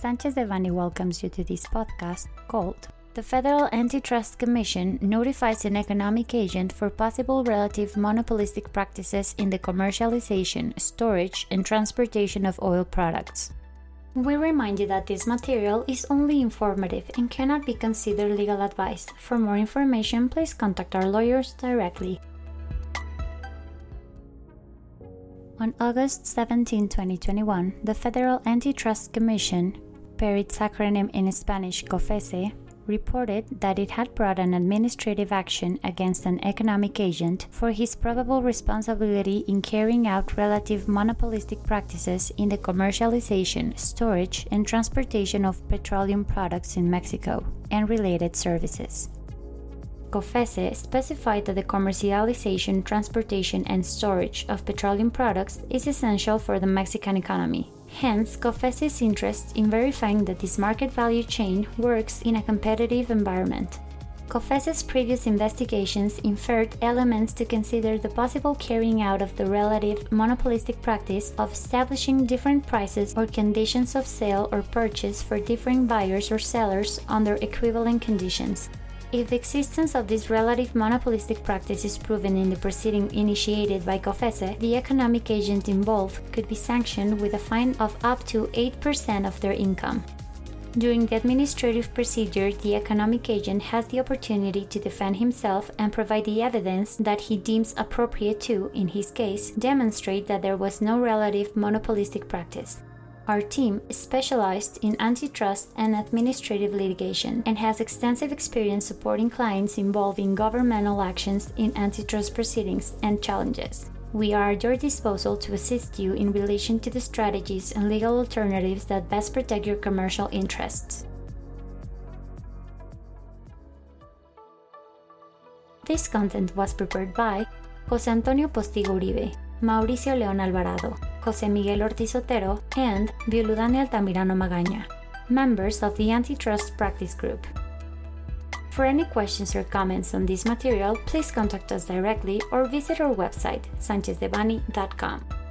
Sanchez Devanny welcomes you to this podcast called The Federal Antitrust Commission notifies an economic agent for possible relative monopolistic practices in the commercialization, storage, and transportation of oil products. We remind you that this material is only informative and cannot be considered legal advice. For more information, please contact our lawyers directly. On August 17, 2021, the Federal Antitrust Commission per its acronym in Spanish COFECE, reported that it had brought an administrative action against an economic agent for his probable responsibility in carrying out relative monopolistic practices in the commercialization, storage, and transportation of petroleum products in Mexico and related services. COFECE specified that the commercialization, transportation, and storage of petroleum products is essential for the Mexican economy Hence, COFECE's interest in verifying that this market value chain works in a competitive environment. COFECE's previous investigations inferred elements to consider the possible carrying out of the relative monopolistic practice of establishing different prices or conditions of sale or purchase for different buyers or sellers under equivalent conditions. If the existence of this relative monopolistic practice is proven in the proceeding initiated by COFECE, the economic agent involved could be sanctioned with a fine of up to 8% of their income. During the administrative procedure, the economic agent has the opportunity to defend himself and provide the evidence that he deems appropriate to, in his case, demonstrate that there was no relative monopolistic practice. Our team is specialized in antitrust and administrative litigation and has extensive experience supporting clients involved in governmental actions in antitrust proceedings and challenges. We are at your disposal to assist you in relation to the strategies and legal alternatives that best protect your commercial interests. This content was prepared by José Antonio Postigo Uribe, Mauricio León Alvarado, José Miguel Ortiz Otero, and Violudani Altamirano Magaña, members of the Antitrust Practice Group. For any questions or comments on this material, please contact us directly or visit our website, sanchezdevanny.com.